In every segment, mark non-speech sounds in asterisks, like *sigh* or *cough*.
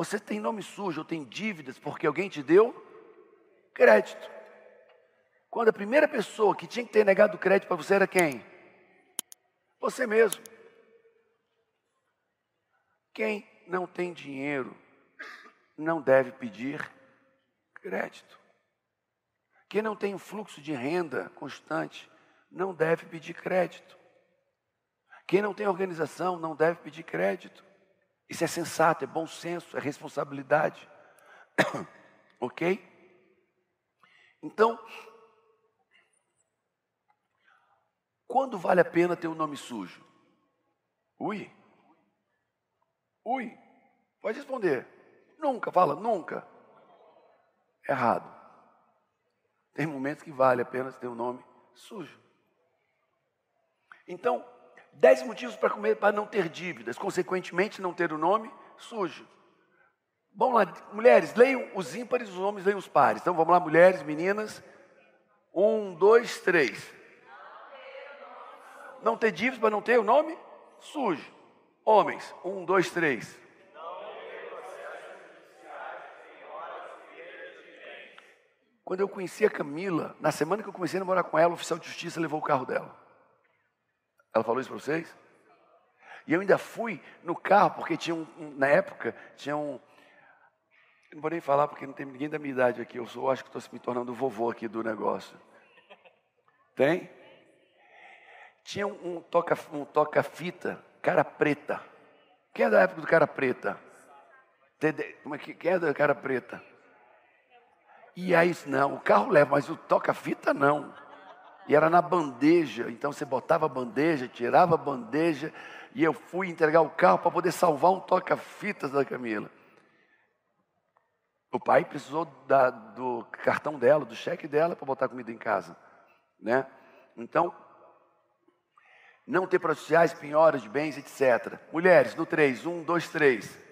Você tem nome sujo ou tem dívidas porque alguém te deu crédito. Quando a primeira pessoa que tinha que ter negado crédito para você era quem? Você mesmo. Quem não tem dinheiro não deve pedir crédito. Quem não tem fluxo de renda constante não deve pedir crédito. Quem não tem organização não deve pedir crédito. Isso é sensato, é bom senso, é responsabilidade. *coughs* ok? Então, quando vale a pena ter o um nome sujo? Ui. Ui. Pode responder. Nunca, fala, nunca. Errado. Tem momentos que vale a pena ter um nome sujo. Então, dez motivos para comer para não ter dívidas, consequentemente não ter o nome sujo. Vamos lá, mulheres, leiam os ímpares, os homens leiam os pares. Então vamos lá, mulheres, meninas. Um, dois, três. Não ter dívidas para não ter o nome sujo. Homens, um, dois, três. Quando eu conheci a Camila, na semana que eu comecei a namorar com ela, o oficial de justiça levou o carro dela. Ela falou isso para vocês? E eu ainda fui no carro, porque tinha um, um na época, tinha um. Não vou nem falar porque não tem ninguém da minha idade aqui. Eu sou, acho que estou me tornando vovô aqui do negócio. Tem? Tinha um, um toca um toca fita, cara preta. Quem é da época do cara preta? Como é que quem é da cara preta? E aí, não, o carro leva, mas o toca-fita não. E era na bandeja, então você botava a bandeja, tirava a bandeja, e eu fui entregar o carro para poder salvar um toca-fitas da Camila. O pai precisou da, do cartão dela, do cheque dela, para botar comida em casa. Né? Então, não ter processuais, penhoras de bens, etc. Mulheres, no 3, 1, 2, 3.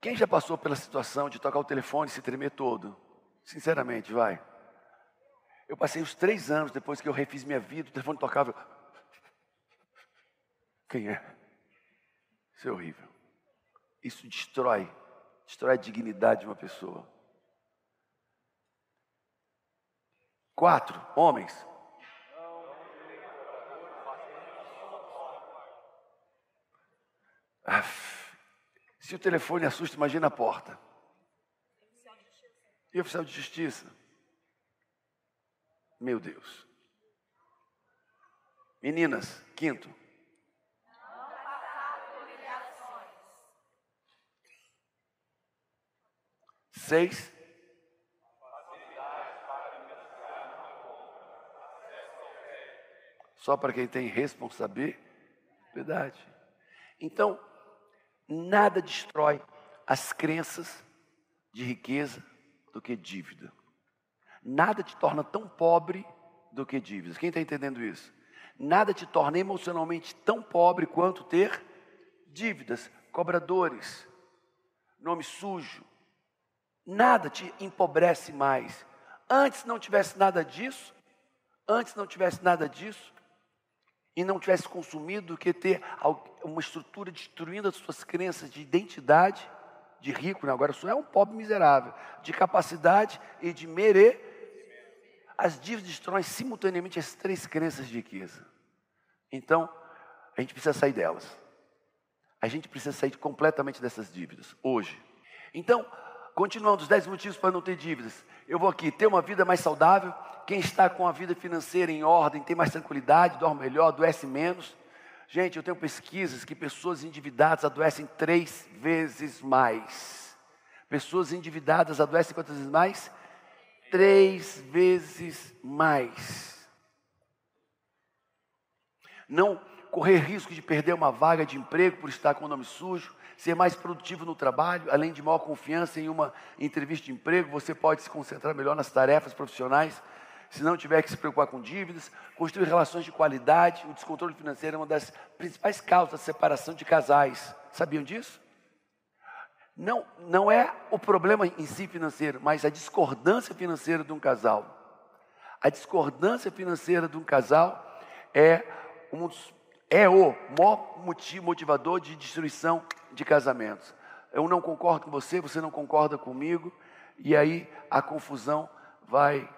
Quem já passou pela situação de tocar o telefone e se tremer todo? Sinceramente, vai. Eu passei os três anos depois que eu refiz minha vida, o telefone tocava. *laughs* Quem é? Isso é horrível. Isso destrói, destrói a dignidade de uma pessoa. Quatro, homens. Se o telefone assusta, imagina a porta. E oficial de justiça? Meu Deus. Meninas, quinto. Seis. Só para quem tem responsabilidade. Então, Nada destrói as crenças de riqueza do que dívida. Nada te torna tão pobre do que dívidas. Quem está entendendo isso? Nada te torna emocionalmente tão pobre quanto ter dívidas, cobradores, nome sujo. Nada te empobrece mais. Antes não tivesse nada disso, antes não tivesse nada disso, e não tivesse consumido do que ter uma estrutura destruindo as suas crenças de identidade de rico, né? agora só é um pobre miserável, de capacidade e de merer. As dívidas destroem simultaneamente as três crenças de riqueza. Então, a gente precisa sair delas. A gente precisa sair completamente dessas dívidas, hoje. Então, continuando os 10 motivos para não ter dívidas. Eu vou aqui ter uma vida mais saudável, quem está com a vida financeira em ordem tem mais tranquilidade, dorme melhor, adoece menos. Gente, eu tenho pesquisas que pessoas endividadas adoecem três vezes mais. Pessoas endividadas adoecem quantas vezes mais? Três vezes mais. Não correr risco de perder uma vaga de emprego por estar com o nome sujo, ser mais produtivo no trabalho, além de maior confiança em uma entrevista de emprego, você pode se concentrar melhor nas tarefas profissionais se não tiver que se preocupar com dívidas, construir relações de qualidade. O descontrole financeiro é uma das principais causas da separação de casais. Sabiam disso? Não, não é o problema em si financeiro, mas a discordância financeira de um casal. A discordância financeira de um casal é um é o maior motivador de destruição de casamentos. Eu não concordo com você, você não concorda comigo, e aí a confusão vai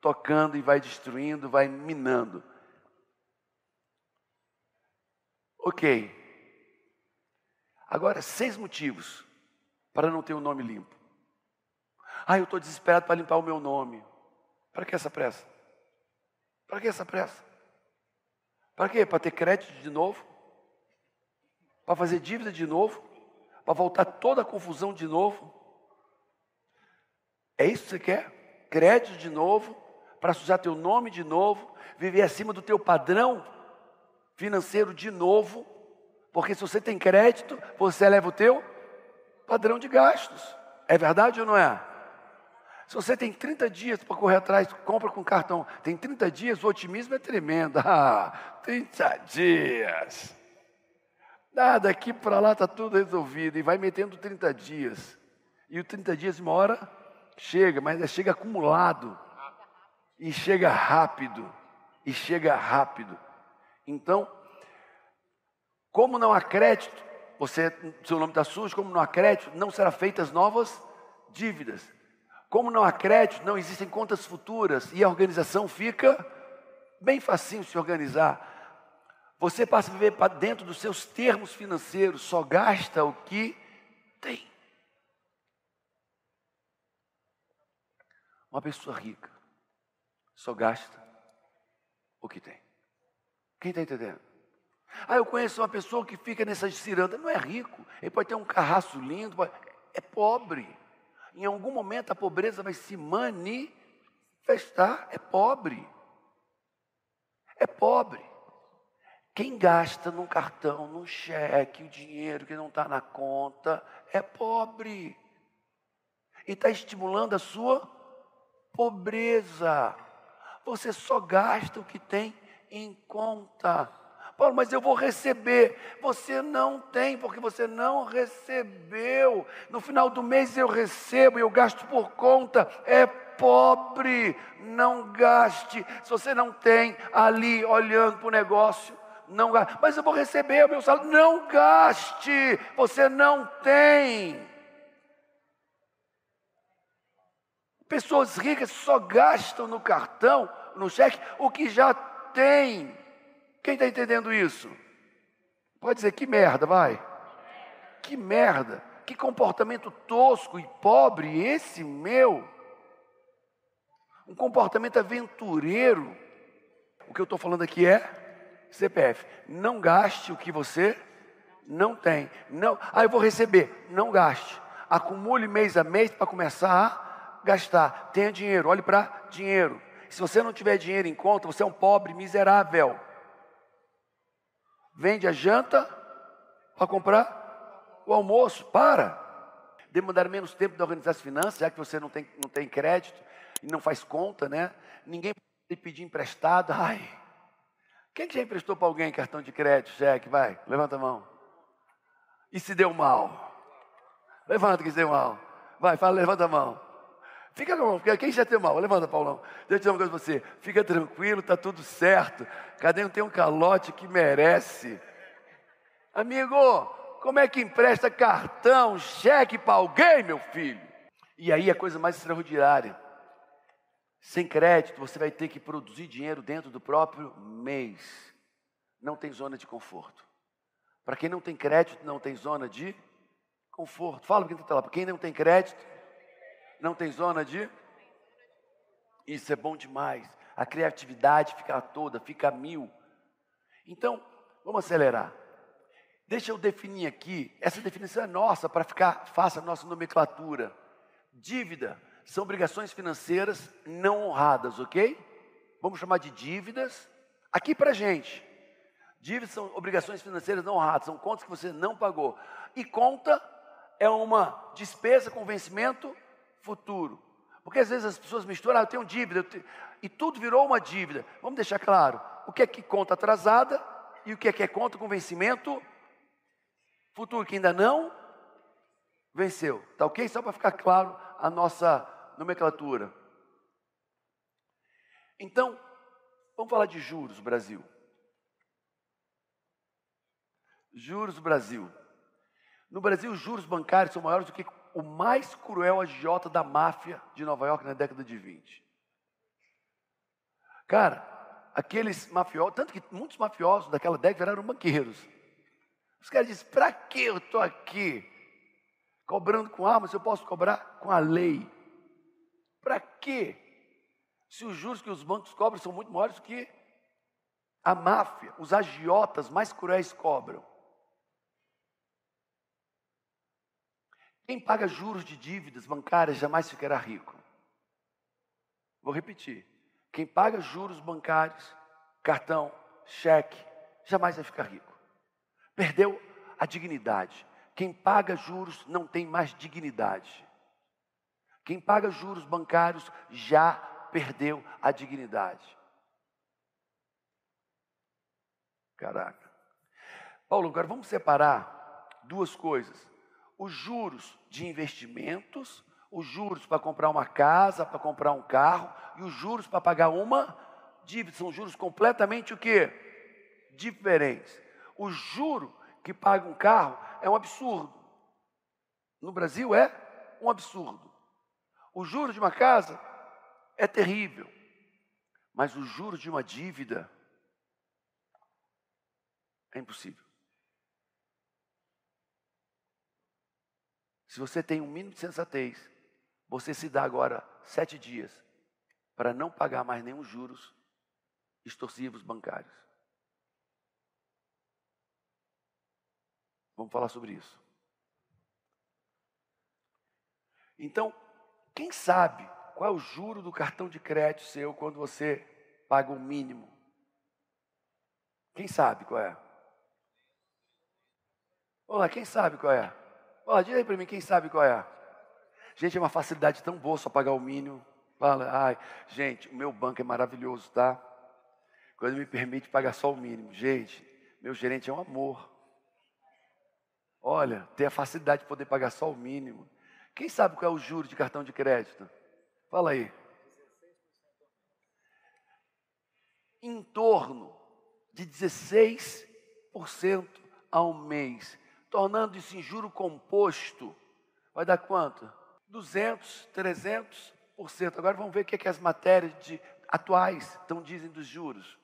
tocando e vai destruindo, vai minando. Ok. Agora, seis motivos para não ter o um nome limpo. Ah, eu estou desesperado para limpar o meu nome. Para que essa pressa? Para que essa pressa? Para quê? Para ter crédito de novo? Para fazer dívida de novo? Para voltar toda a confusão de novo? É isso que você quer? Crédito de novo? Para sujar teu nome de novo? Viver acima do teu padrão financeiro de novo? Porque se você tem crédito, você eleva o teu padrão de gastos. É verdade ou não é? Se você tem 30 dias para correr atrás, compra com cartão. Tem 30 dias, o otimismo é tremendo. *laughs* Ah, 30 dias. Ah, daqui para lá está tudo resolvido. E vai metendo 30 dias. E o 30 dias, uma hora, chega, mas é, chega acumulado. E chega rápido. E chega rápido. Então, como não há crédito, você, seu nome está sujo, como não há crédito, não serão feitas novas dívidas. Como não há crédito, não existem contas futuras e a organização fica bem facinho se organizar. Você passa a viver dentro dos seus termos financeiros, só gasta o que tem. Uma pessoa rica só gasta o que tem. Quem está entendendo? Ah, eu conheço uma pessoa que fica nessa ciranda, não é rico, ele pode ter um carraço lindo, é pobre. Em algum momento a pobreza vai se manifestar. É pobre. É pobre. Quem gasta num cartão, num cheque, o dinheiro que não está na conta, é pobre. E está estimulando a sua pobreza. Você só gasta o que tem em conta. Paulo, mas eu vou receber. Você não tem, porque você não recebeu. No final do mês eu recebo, eu gasto por conta. É pobre, não gaste. Se você não tem ali olhando para o negócio, não gaste. Mas eu vou receber o meu salário. Não gaste, você não tem. Pessoas ricas só gastam no cartão, no cheque, o que já tem. Quem está entendendo isso? Pode dizer que merda, vai. Que merda, que comportamento tosco e pobre esse meu. Um comportamento aventureiro. O que eu estou falando aqui é CPF. Não gaste o que você não tem. Não, ah, eu vou receber. Não gaste. Acumule mês a mês para começar a gastar. Tenha dinheiro, olhe para dinheiro. Se você não tiver dinheiro em conta, você é um pobre miserável vende a janta para comprar o almoço. Para. Demandar menos tempo de organizar as finanças, já que você não tem, não tem crédito e não faz conta, né? Ninguém pode pedir emprestado. Ai, quem já emprestou para alguém cartão de crédito, cheque? Vai, levanta a mão. E se deu mal? Levanta que se deu mal. Vai, fala, levanta a mão. Fica com quem já tem mal? Levanta, Paulão. Deixa eu dizer uma coisa para você. Fica tranquilo, está tudo certo. Cadê não tem um calote que merece? Amigo, como é que empresta cartão, cheque para alguém, meu filho? E aí a coisa mais extraordinária. Sem crédito, você vai ter que produzir dinheiro dentro do próprio mês. Não tem zona de conforto. Para quem não tem crédito, não tem zona de conforto. Fala para quem está lá. Para quem não tem crédito, não tem zona de? Isso é bom demais. A criatividade fica toda, fica mil. Então, vamos acelerar. Deixa eu definir aqui, essa definição é nossa para ficar fácil a nossa nomenclatura. Dívida são obrigações financeiras não honradas, ok? Vamos chamar de dívidas. Aqui para gente. Dívidas são obrigações financeiras não honradas, são contas que você não pagou. E conta é uma despesa com vencimento futuro. Porque às vezes as pessoas misturam, ah, eu tenho dívida, eu tenho... e tudo virou uma dívida. Vamos deixar claro, o que é que conta atrasada e o que é que é conta com vencimento futuro, que ainda não venceu. Tá ok? Só para ficar claro a nossa nomenclatura. Então, vamos falar de juros, Brasil. Juros Brasil. No Brasil, os juros bancários são maiores do que o mais cruel agiota da máfia de Nova York na década de 20. Cara, aqueles mafiosos, tanto que muitos mafiosos daquela década viraram banqueiros. Os caras dizem: para que eu estou aqui cobrando com armas eu posso cobrar com a lei? Para quê? Se os juros que os bancos cobram são muito maiores do que a máfia, os agiotas mais cruéis cobram. Quem paga juros de dívidas bancárias jamais ficará rico. Vou repetir. Quem paga juros bancários, cartão, cheque, jamais vai ficar rico. Perdeu a dignidade. Quem paga juros não tem mais dignidade. Quem paga juros bancários já perdeu a dignidade. Caraca. Paulo, agora vamos separar duas coisas: os juros de investimentos, os juros para comprar uma casa, para comprar um carro, e os juros para pagar uma dívida. São juros completamente o quê? Diferentes. O juro que paga um carro é um absurdo. No Brasil é um absurdo. O juro de uma casa é terrível. Mas o juro de uma dívida é impossível. Se você tem um mínimo de sensatez, você se dá agora sete dias para não pagar mais nenhum juros extorsivos bancários. Vamos falar sobre isso. Então, quem sabe qual é o juro do cartão de crédito seu quando você paga o mínimo? Quem sabe qual é? Olá, quem sabe qual é? Olha, diga aí para mim, quem sabe qual é? Gente, é uma facilidade tão boa só pagar o mínimo. Fala, ai, gente, o meu banco é maravilhoso, tá? Quando me permite pagar só o mínimo. Gente, meu gerente é um amor. Olha, ter a facilidade de poder pagar só o mínimo. Quem sabe qual é o juro de cartão de crédito? Fala aí. Em torno de 16% ao mês tornando isso em juro composto, vai dar quanto? 200, 300%. Agora vamos ver o que, é que as matérias de, atuais estão dizem dos juros.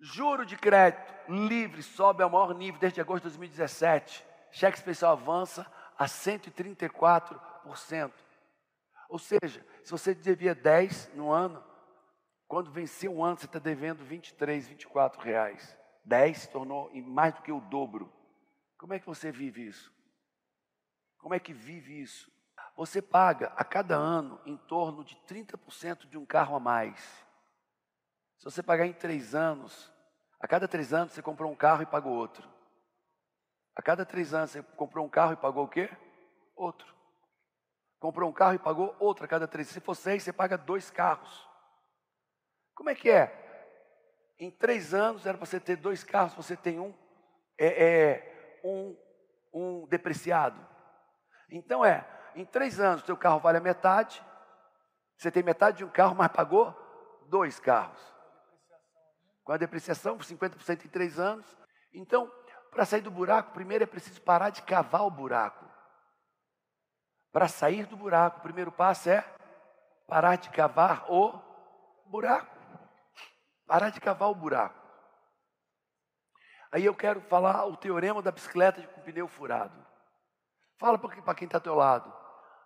Juro de crédito livre sobe ao maior nível desde agosto de 2017. Cheque especial avança a 134%. Ou seja, se você devia 10 no ano, quando vencer um ano, você está devendo 23, 24 reais. 10 se tornou mais do que o dobro. Como é que você vive isso? Como é que vive isso? Você paga a cada ano em torno de 30% de um carro a mais. Se você pagar em três anos, a cada três anos você comprou um carro e pagou outro. A cada três anos você comprou um carro e pagou o quê? Outro. Comprou um carro e pagou outro a cada três. Se for seis, você paga dois carros. Como é que é? Em três anos era para você ter dois carros, você tem um, é, é um, um depreciado. Então é, em três anos teu carro vale a metade, você tem metade de um carro, mas pagou dois carros. Com a depreciação, 50% em três anos. Então, para sair do buraco, primeiro é preciso parar de cavar o buraco. Para sair do buraco, o primeiro passo é parar de cavar o buraco. Parar de cavar o buraco. Aí eu quero falar o teorema da bicicleta com pneu furado. Fala para quem está ao teu lado.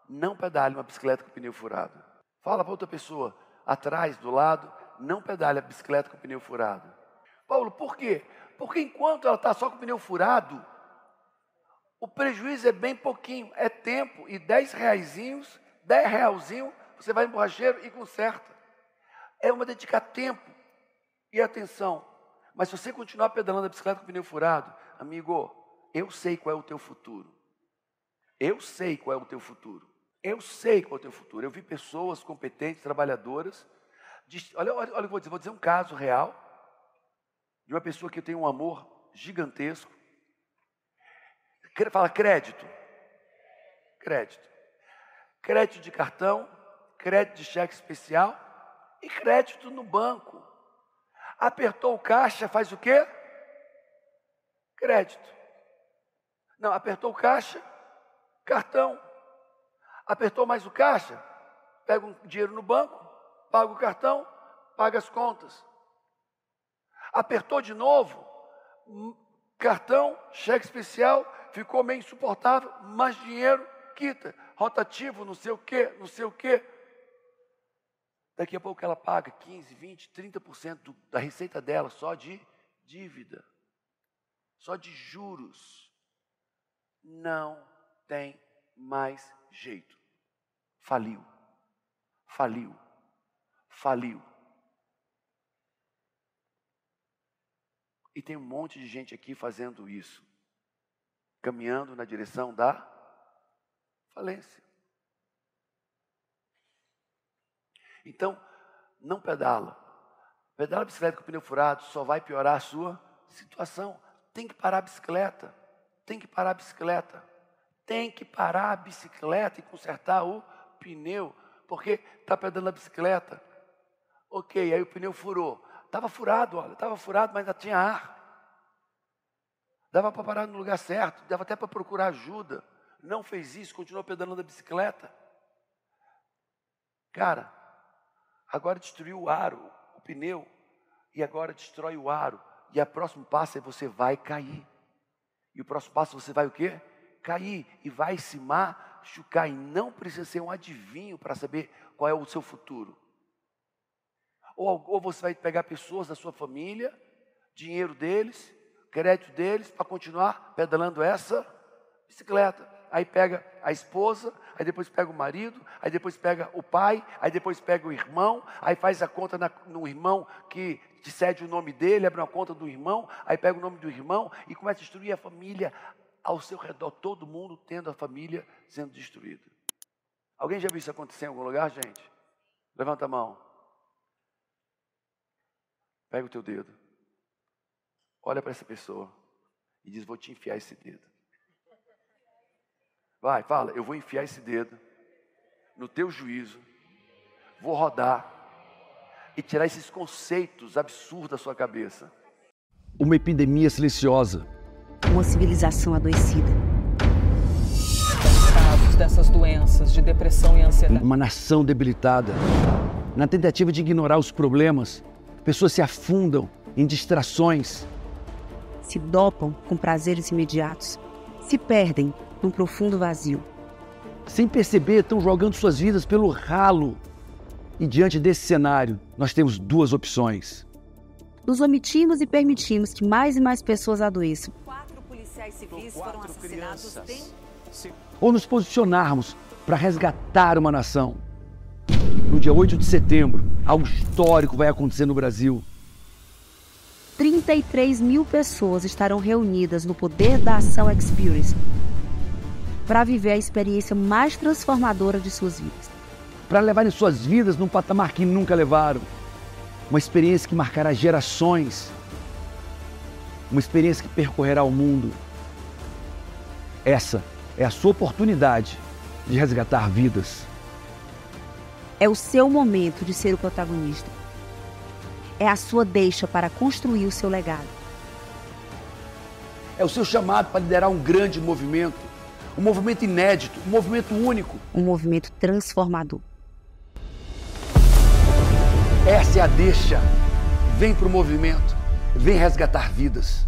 Não pedale uma bicicleta com pneu furado. Fala para outra pessoa atrás, do lado. Não pedale a bicicleta com pneu furado. Paulo, por quê? Porque enquanto ela está só com pneu furado, o prejuízo é bem pouquinho. É tempo e 10 reaisinhos, 10 realzinho, você vai no borracheiro e conserta. É uma dedicar tempo e atenção, mas se você continuar pedalando a bicicleta com o pneu furado, amigo, eu sei qual é o teu futuro. Eu sei qual é o teu futuro. Eu sei qual é o teu futuro. Eu vi pessoas competentes, trabalhadoras. De, olha, olha, olha, vou dizer, vou dizer um caso real de uma pessoa que tem um amor gigantesco. Fala crédito. Crédito. Crédito de cartão, crédito de cheque especial e crédito no banco. Apertou o caixa, faz o quê? crédito. Não, apertou o caixa, cartão. Apertou mais o caixa, pega um dinheiro no banco, paga o cartão, paga as contas. Apertou de novo, hum, cartão, cheque especial, ficou meio insuportável, mais dinheiro, quita. Rotativo, não sei o quê, não sei o quê. Daqui a pouco ela paga 15, 20, 30% da receita dela só de dívida, só de juros não tem mais jeito. Faliu, faliu, faliu. E tem um monte de gente aqui fazendo isso, caminhando na direção da falência. Então, não pedala. Pedala a bicicleta com o pneu furado só vai piorar a sua situação. Tem que parar a bicicleta tem que parar a bicicleta. Tem que parar a bicicleta e consertar o pneu, porque está pedalando a bicicleta. Ok, aí o pneu furou. Estava furado, olha, estava furado, mas ainda tinha ar. Dava para parar no lugar certo, dava até para procurar ajuda. Não fez isso, continuou pedalando a bicicleta. Cara, agora destruiu o aro, o pneu, e agora destrói o aro. E a próximo passo é você vai cair. E o próximo passo você vai o quê? Cair e vai se machucar. E não precisa ser um adivinho para saber qual é o seu futuro. Ou, ou você vai pegar pessoas da sua família, dinheiro deles, crédito deles, para continuar pedalando essa bicicleta. Aí pega a esposa, aí depois pega o marido, aí depois pega o pai, aí depois pega o irmão, aí faz a conta na, no irmão que te cede o nome dele, abre uma conta do irmão, aí pega o nome do irmão e começa a destruir a família ao seu redor, todo mundo tendo a família sendo destruída. Alguém já viu isso acontecer em algum lugar, gente? Levanta a mão. Pega o teu dedo. Olha para essa pessoa e diz: Vou te enfiar esse dedo. Vai, fala, eu vou enfiar esse dedo no teu juízo, vou rodar e tirar esses conceitos absurdos da sua cabeça. Uma epidemia silenciosa. Uma civilização adoecida. Casos dessas doenças de depressão e ansiedade. Uma nação debilitada. Na tentativa de ignorar os problemas, pessoas se afundam em distrações. Se dopam com prazeres imediatos. Se perdem num profundo vazio. Sem perceber, estão jogando suas vidas pelo ralo e diante desse cenário, nós temos duas opções. Nos omitimos e permitimos que mais e mais pessoas adoeçam. Quatro policiais civis foram assassinados. Ou nos posicionarmos para resgatar uma nação. No dia 8 de setembro, algo histórico vai acontecer no Brasil. 33 mil pessoas estarão reunidas no Poder da Ação Experience para viver a experiência mais transformadora de suas vidas para levarem suas vidas num patamar que nunca levaram. Uma experiência que marcará gerações. Uma experiência que percorrerá o mundo. Essa é a sua oportunidade de resgatar vidas. É o seu momento de ser o protagonista. É a sua deixa para construir o seu legado. É o seu chamado para liderar um grande movimento, um movimento inédito, um movimento único, um movimento transformador. Essa é a deixa. Vem para o movimento, vem resgatar vidas.